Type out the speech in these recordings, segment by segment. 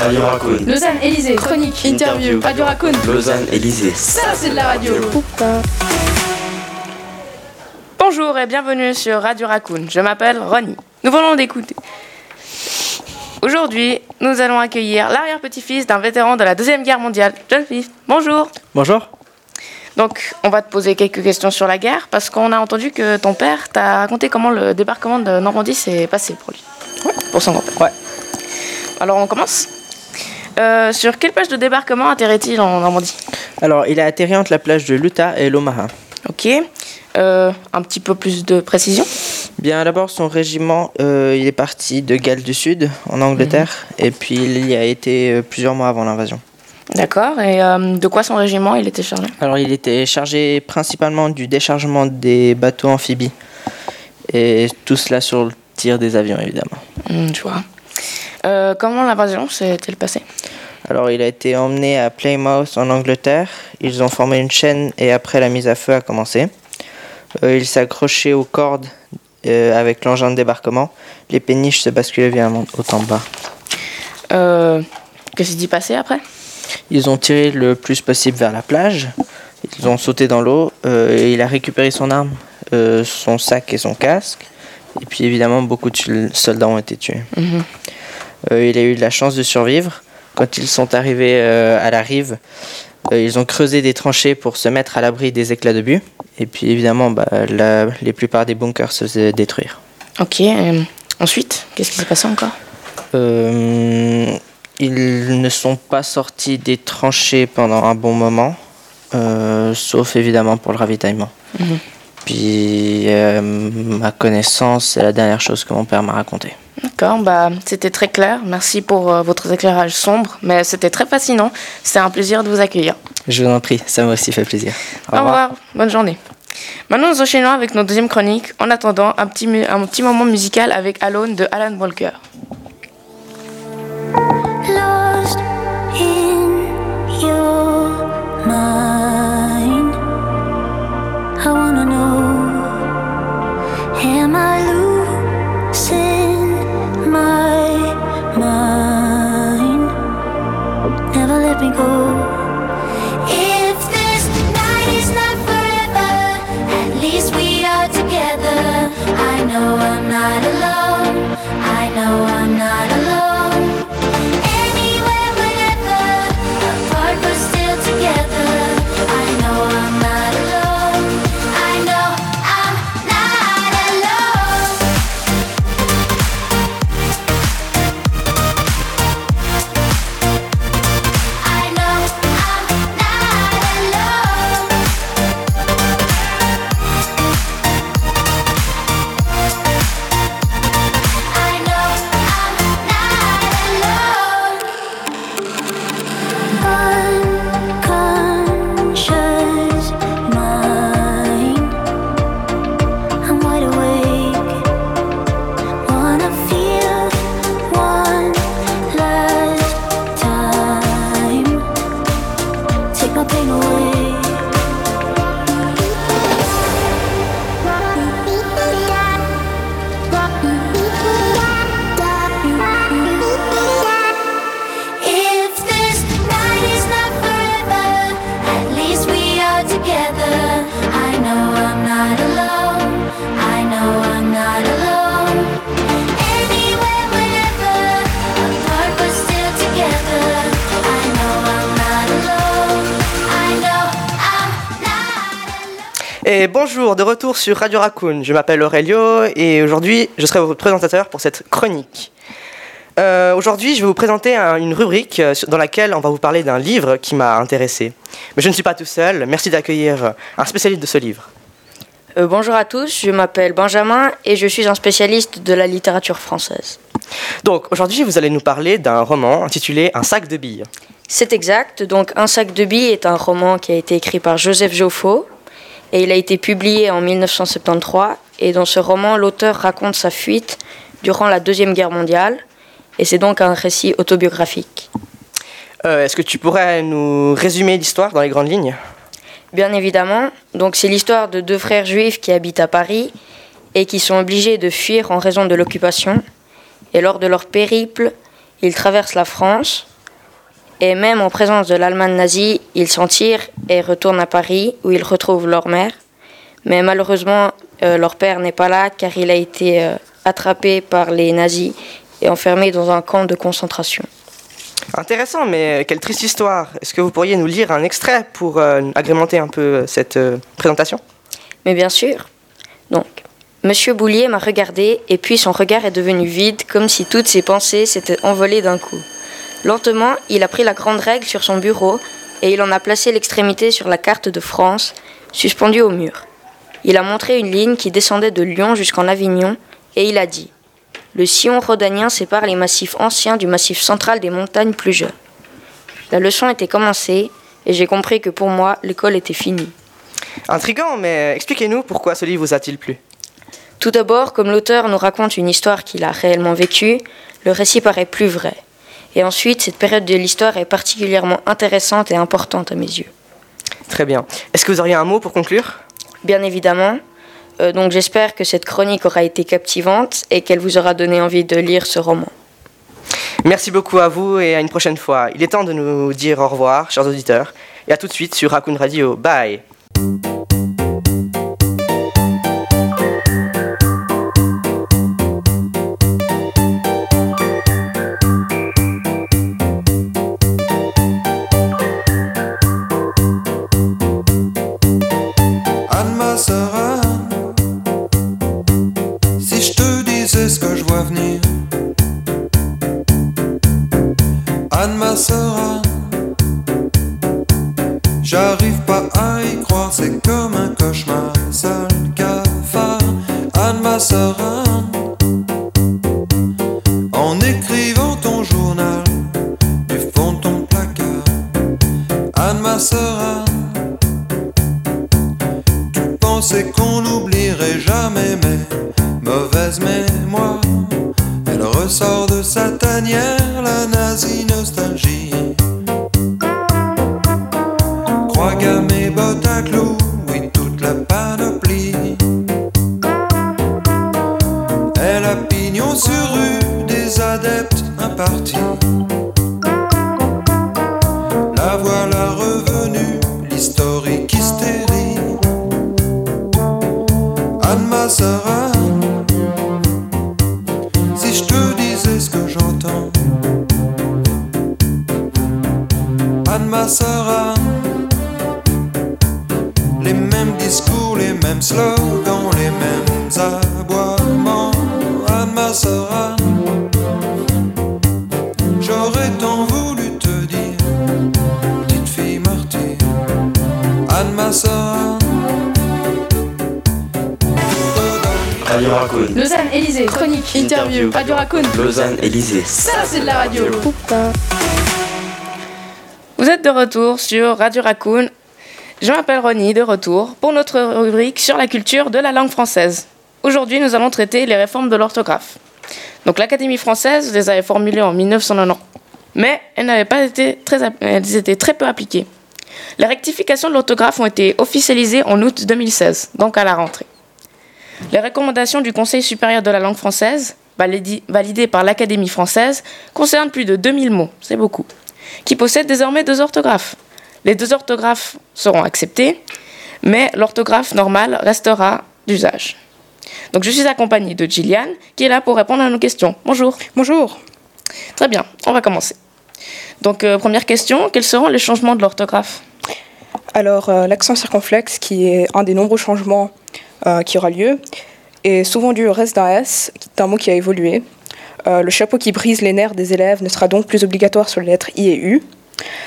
Radio Raccoon. Lausanne, Élysée, chronique, interview, Radio Raccoon. Lausanne, Élysée. Ça, c'est de la radio. Bonjour et bienvenue sur Radio Raccoon. Je m'appelle Ronnie. Nous venons d'écouter. Aujourd'hui, nous allons accueillir l'arrière-petit-fils d'un vétéran de la Deuxième Guerre mondiale, John Fifth. Bonjour. Bonjour. Donc, on va te poser quelques questions sur la guerre parce qu'on a entendu que ton père t'a raconté comment le débarquement de Normandie s'est passé pour lui. Pour son grand-père. Ouais. Alors, on commence. Euh, sur quelle plage de débarquement atterrit-il en Normandie Alors, il a atterri entre la plage de Luta et l'Omaha. Ok. Euh, un petit peu plus de précision Bien, d'abord, son régiment, euh, il est parti de Galles du Sud, en Angleterre, et puis il y a été plusieurs mois avant l'invasion. D'accord. Et euh, de quoi son régiment il était chargé? Alors, il était chargé principalement du déchargement des bateaux amphibies, et tout cela sur le tir des avions, évidemment. Hmm, Je vois. Euh, comment l'invasion s'est-elle passée? Alors, il a été emmené à Plymouth, en Angleterre. Ils ont formé une chaîne, et après, la mise à feu a commencé. Euh, il s'est accroché aux cordes euh, avec l'engin de débarquement. Les péniches se basculaient violemment au en bas. euh, Qu'est-ce qui s'est passé après? Ils ont tiré le plus possible vers la plage. Ils ont sauté dans l'eau. et il a récupéré son arme, son sac et son casque. Et puis évidemment, beaucoup de soldats ont été tués. Mhm. Euh, il a eu de la chance de survivre. Quand ils sont arrivés euh, à la rive, euh, ils ont creusé des tranchées pour se mettre à l'abri des éclats de but. Et puis évidemment, bah, la, les plupart des bunkers se faisaient détruire. Ok. euh, ensuite, qu'est-ce qui s'est passé encore? Euh, ils ne sont pas sortis des tranchées pendant un bon moment, euh, sauf évidemment pour le ravitaillement. Mhm. Puis, euh, ma connaissance, c'est la dernière chose que mon père m'a raconté. D'accord, bah, c'était très clair. Merci pour euh, votre éclairage sombre, mais c'était très fascinant. C'était un plaisir de vous accueillir. Je vous en prie, ça m'a aussi fait plaisir. Au revoir. bonne journée. Maintenant, nous enchaînons avec notre deuxième chronique. En attendant, un petit, un petit moment musical avec Alone de Alan Walker. Et bonjour, de retour sur Radio Raccoon. Je m'appelle Aurelio et aujourd'hui je serai votre présentateur pour cette chronique. Euh, aujourd'hui, je vais vous présenter un- une rubrique euh, dans laquelle on va vous parler d'un livre qui m'a intéressé. Mais je ne suis pas tout seul. Merci d'accueillir euh, un spécialiste de ce livre. Euh, bonjour à tous, je m'appelle Benjamin et je suis un spécialiste de la littérature française. Donc aujourd'hui, vous allez nous parler d'un roman intitulé Un sac de billes. C'est exact, donc Un sac de billes est un roman qui a été écrit par Joseph Joffo et il a été publié en 1973 et dans ce roman l'auteur raconte sa fuite durant la Deuxième Guerre mondiale. Et c'est donc un récit autobiographique. Euh, Est-ce que tu pourrais nous résumer l'histoire dans les grandes lignes? Bien évidemment, donc c'est l'histoire de deux frères juifs qui habitent à Paris et qui sont obligés de fuir en raison de l'occupation. Et lors de leur périple, ils traversent la France Et même en présence de l'Allemagne nazie, ils s'en tirent et retournent à Paris où ils retrouvent leur mère. Mais malheureusement, euh, leur père n'est pas là car il a été euh, attrapé par les nazis et enfermé dans un camp de concentration. Intéressant, mais quelle triste histoire. Est-ce que vous pourriez nous lire un extrait pour euh, agrémenter un peu cette présentation? Mais bien sûr. Donc, Monsieur Boulier m'a regardé et puis son regard est devenu vide comme si toutes ses pensées s'étaient envolées d'un coup. Lentement, il a pris la grande règle sur son bureau et il en a placé l'extrémité sur la carte de France, suspendue au mur. Il a montré une ligne qui descendait de Lyon jusqu'en Avignon et il a dit Le sillon rhodanien sépare les massifs anciens du massif central des montagnes plus jeunes. La leçon était commencée et j'ai compris que pour moi, l'école était finie. Intrigant, mais expliquez-nous pourquoi ce livre vous a-t-il plu Tout d'abord, comme l'auteur nous raconte une histoire qu'il a réellement vécue, le récit paraît plus vrai. Et ensuite, cette période de l'histoire est particulièrement intéressante et importante à mes yeux. Très bien. Est-ce que vous auriez un mot pour conclure? Bien évidemment. Euh, donc j'espère que cette chronique aura été captivante et qu'elle vous aura donné envie de lire ce roman. Merci beaucoup à vous et à une prochaine fois. Il est temps de nous dire au revoir, chers auditeurs, et à tout de suite sur Raccoon Radio. Bye sale cafard. Anne ma La voilà revenue, l'historique hystérie. Anne ma sœur Anne, si je te disais ce que j'entends. Anne ma sœur Anne, les mêmes discours, les mêmes slogans, Radio Raccoon. Lausanne, Élysée, chronique, interview, Radio Raccoon. Lausanne, Élysée. Ça, c'est de la radio. Vous êtes de retour sur Radio Raccoon. Je m'appelle Ronnie, de retour pour notre rubrique sur la culture de la langue française. Aujourd'hui, nous allons traiter les réformes de l'orthographe. Donc, l'Académie française les avait formulées en 1990, mais elles n'avaient pas été très, elles étaient très peu appliquées. Les rectifications de l'orthographe ont été officialisées en août 2016, donc à la rentrée. Les recommandations du Conseil supérieur de la langue française, validées par l'Académie française, concernent plus de 2000 mots, c'est beaucoup, qui possèdent désormais deux orthographes. Les deux orthographes seront acceptées, mais l'orthographe normale restera d'usage. Donc je suis accompagnée de Gillian, qui est là pour répondre à nos questions. Bonjour. Bonjour. Très bien, on va commencer. Donc euh, première question, quels seront les changements de l'orthographe? Alors, euh, l'accent circonflexe, qui est un des nombreux changements euh, qui aura lieu, est souvent dû au reste d'un S, qui est un mot qui a évolué. Euh, le chapeau qui brise les nerfs des élèves ne sera donc plus obligatoire sur les lettres I et U,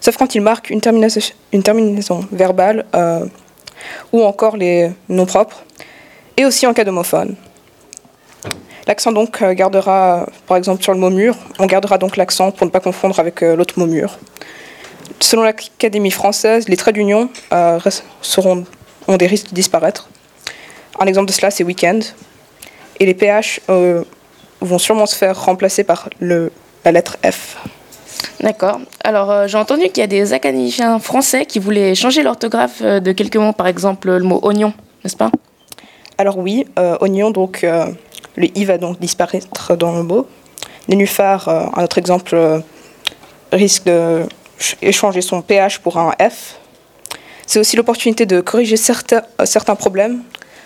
sauf quand il marque une terminaison, verbale euh, ou encore les noms propres, et aussi en cas d'homophone. L'accent donc gardera, par exemple sur le mot mur, on gardera donc l'accent pour ne pas confondre avec l'autre mot mur. Selon l'Académie française, les traits d'union euh, ont des risques de disparaître. Un exemple de cela, c'est week-end. Et les PH euh, vont sûrement se faire remplacer par le, la lettre F. D'accord. Alors euh, j'ai entendu qu'il y a des académiciens français qui voulaient changer l'orthographe euh, de quelques mots, par exemple le mot oignon, n'est-ce pas? Alors oui, euh, oignon, donc le i va donc disparaître dans le mot. Nénuphar, un autre exemple, risque de ch- échanger son PH pour un F. C'est aussi l'opportunité de corriger certains, certains problèmes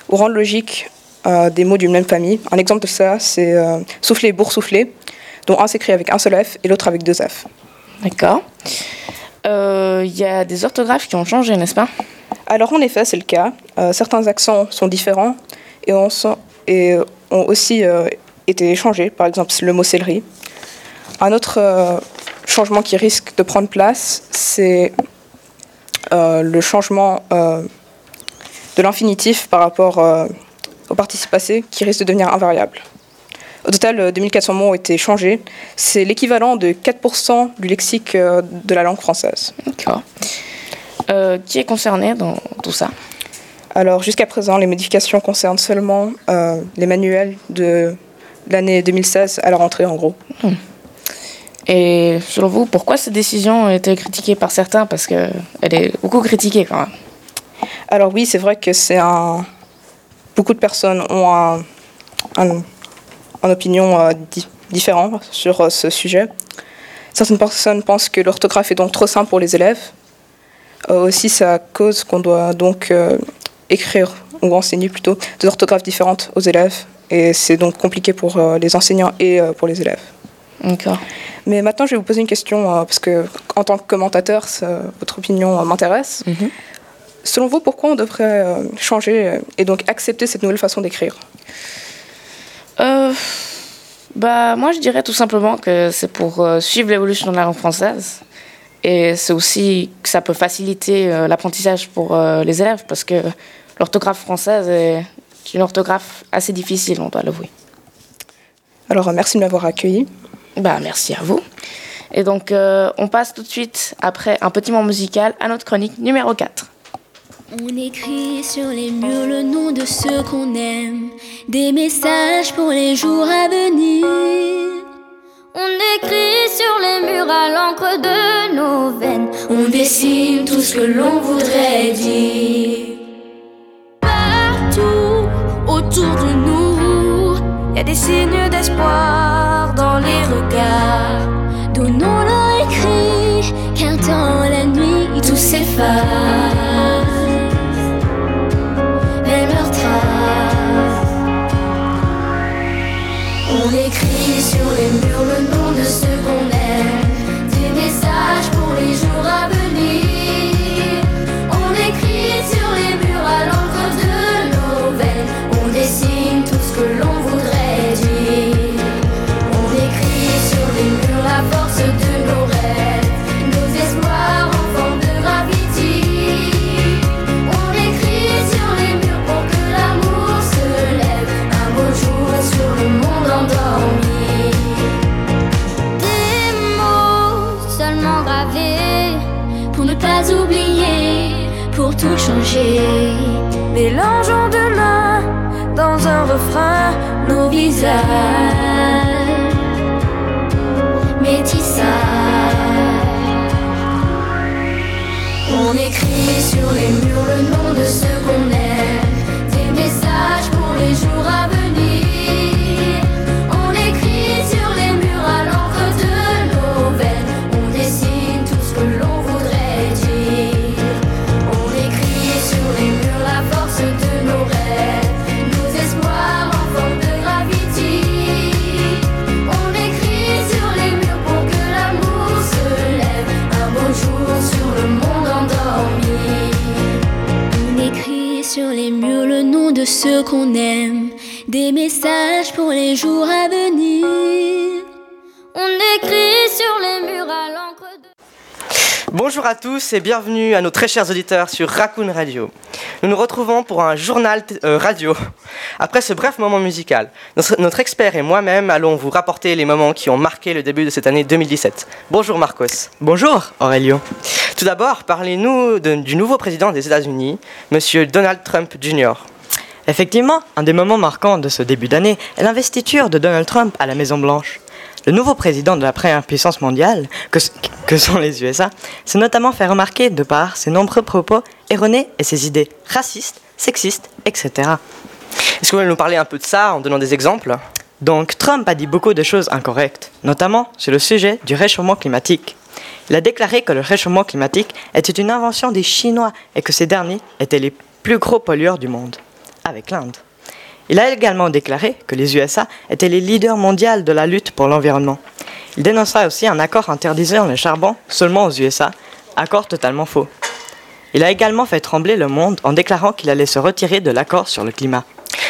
ou rendre logique euh, des mots d'une même famille. Un exemple de ça, c'est euh, souffler et boursoufler, dont un s'écrit avec un seul F et l'autre avec deux F. D'accord. Euh, Il y a des orthographes qui ont changé, n'est-ce pas? Alors en effet, c'est le cas. Euh, certains accents sont différents et ont, sont- et ont aussi euh, été changés, par exemple le mot céleri. Un autre euh, changement qui risque de prendre place, c'est euh, le changement euh, de l'infinitif par rapport euh, au participe passé qui risque de devenir invariable. Au total, euh, 2400 mots ont été changés. C'est l'équivalent de 4% du lexique euh, de la langue française. D'accord. Euh, qui est concerné dans tout ça? Alors jusqu'à présent, les modifications concernent seulement euh, les manuels de l'année 2016 à la rentrée en gros. Et selon vous, pourquoi cette décision a été critiquée par certains? Parce qu'elle est beaucoup critiquée quand même. Alors oui, c'est vrai que c'est un... Beaucoup de personnes ont un, opinion euh, di- différente sur euh, ce sujet. Certaines personnes pensent que l'orthographe est donc trop simple pour les élèves. Euh, aussi, ça cause qu'on doit donc euh, écrire ou enseigner plutôt des orthographes différentes aux élèves. Et c'est donc compliqué pour les enseignants et pour les élèves. D'accord. Mais maintenant, je vais vous poser une question, parce que en tant que commentateur, ça- votre opinion m'intéresse. Mhm. Selon vous, pourquoi on devrait euh, changer euh, et donc accepter cette nouvelle façon d'écrire? Euh, bah, moi, je dirais tout simplement que c'est pour suivre l'évolution de la langue française. Et c'est aussi que ça peut faciliter l'apprentissage pour les élèves, parce que l'orthographe française est une orthographe assez difficile, on doit l'avouer. Alors, merci de m'avoir accueilli. Bah, merci à vous. Et donc, euh, on passe tout de suite, après un petit moment musical, à notre chronique numéro 4. On écrit sur les murs le nom de ceux qu'on aime, des messages pour les jours à venir. On écrit sur les murs à l'encre de nos veines, on dessine tout ce que l'on voudrait dire. Partout autour de nous, y a des signes d'espoir dans les regards. Donnons-leur écrit, car dans la nuit tout s'efface. Mélangeons demain dans un refrain nos visages. Métissage. On écrit sur les murs le nom de ceux qu'on aime, des messages pour les jours à venir. Ceux qu'on aime, des messages pour les jours à venir. On écrit sur les murs à l'encre de... Bonjour à tous et bienvenue à nos très chers auditeurs sur Raccoon Radio. Nous nous retrouvons pour un journal euh, radio. Après ce bref moment musical, notre, notre expert et moi-même allons vous rapporter les moments qui ont marqué le début de cette année 2017. Bonjour Marcos. Bonjour Aurelio. Tout d'abord, parlez-nous du nouveau président des États-Unis, Monsieur Donald Trump Jr. Effectivement, un des moments marquants de ce début d'année est l'investiture de Donald Trump à la Maison-Blanche. Le nouveau président de la première puissance mondiale, que, que sont les USA, s'est notamment fait remarquer de par ses nombreux propos erronés et ses idées racistes, sexistes, etc. Est-ce que vous voulez nous parler un peu de ça en donnant des exemples? Donc Trump a dit beaucoup de choses incorrectes, notamment sur le sujet du réchauffement climatique. Il a déclaré que le réchauffement climatique était une invention des Chinois et que ces derniers étaient les plus gros pollueurs du monde, avec l'Inde. Il a également déclaré que les USA étaient les leaders mondiaux de la lutte pour l'environnement. Il dénonça aussi un accord interdisant le charbon seulement aux USA, accord totalement faux. Il a également fait trembler le monde en déclarant qu'il allait se retirer de l'accord sur le climat.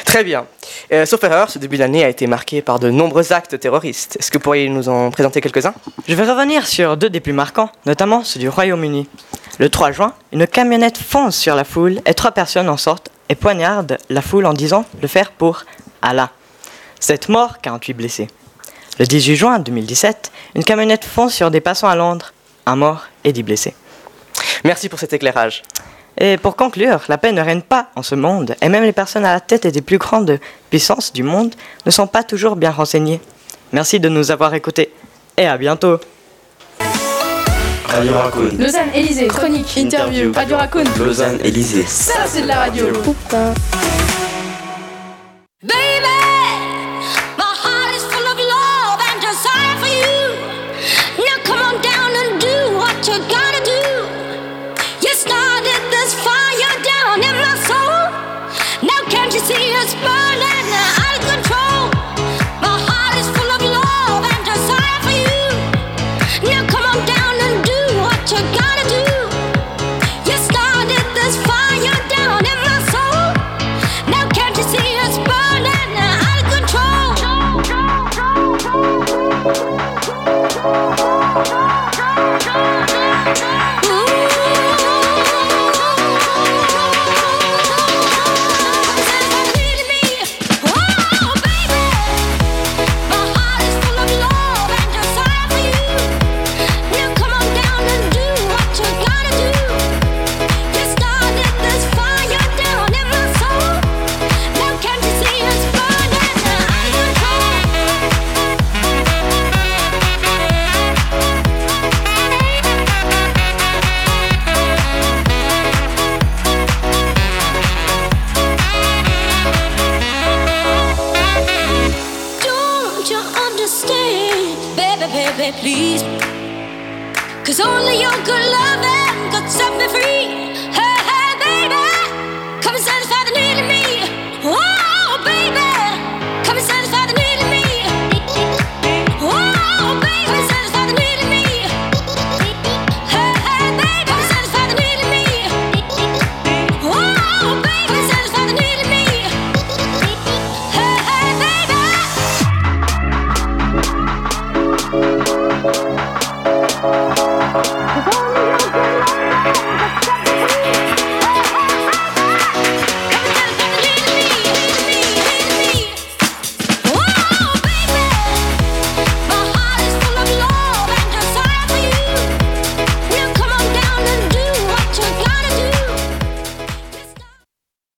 Très bien. Euh, sauf erreur, ce début d'année a été marqué par de nombreux actes terroristes. Est-ce que vous pourriez nous en présenter quelques-uns? Je vais revenir sur deux des plus marquants, notamment ceux du Royaume-Uni. Le 3 juin, une camionnette fonce sur la foule et trois personnes en sortent et poignardent la foule en disant le faire pour Allah. Cette mort, 48 blessés. Le 18 juin 2017, une camionnette fonce sur des passants à Londres, un mort et 10 blessés. Merci pour cet éclairage. Et pour conclure, la paix ne règne pas en ce monde, et même les personnes à la tête des plus grandes puissances du monde ne sont pas toujours bien renseignées. Merci de nous avoir écoutés, et à bientôt. Radio Raccoon. Lausanne, Élysée, chronique, interview, Radio Raccoon. Lausanne, Élysée. Ça, c'est de la radio.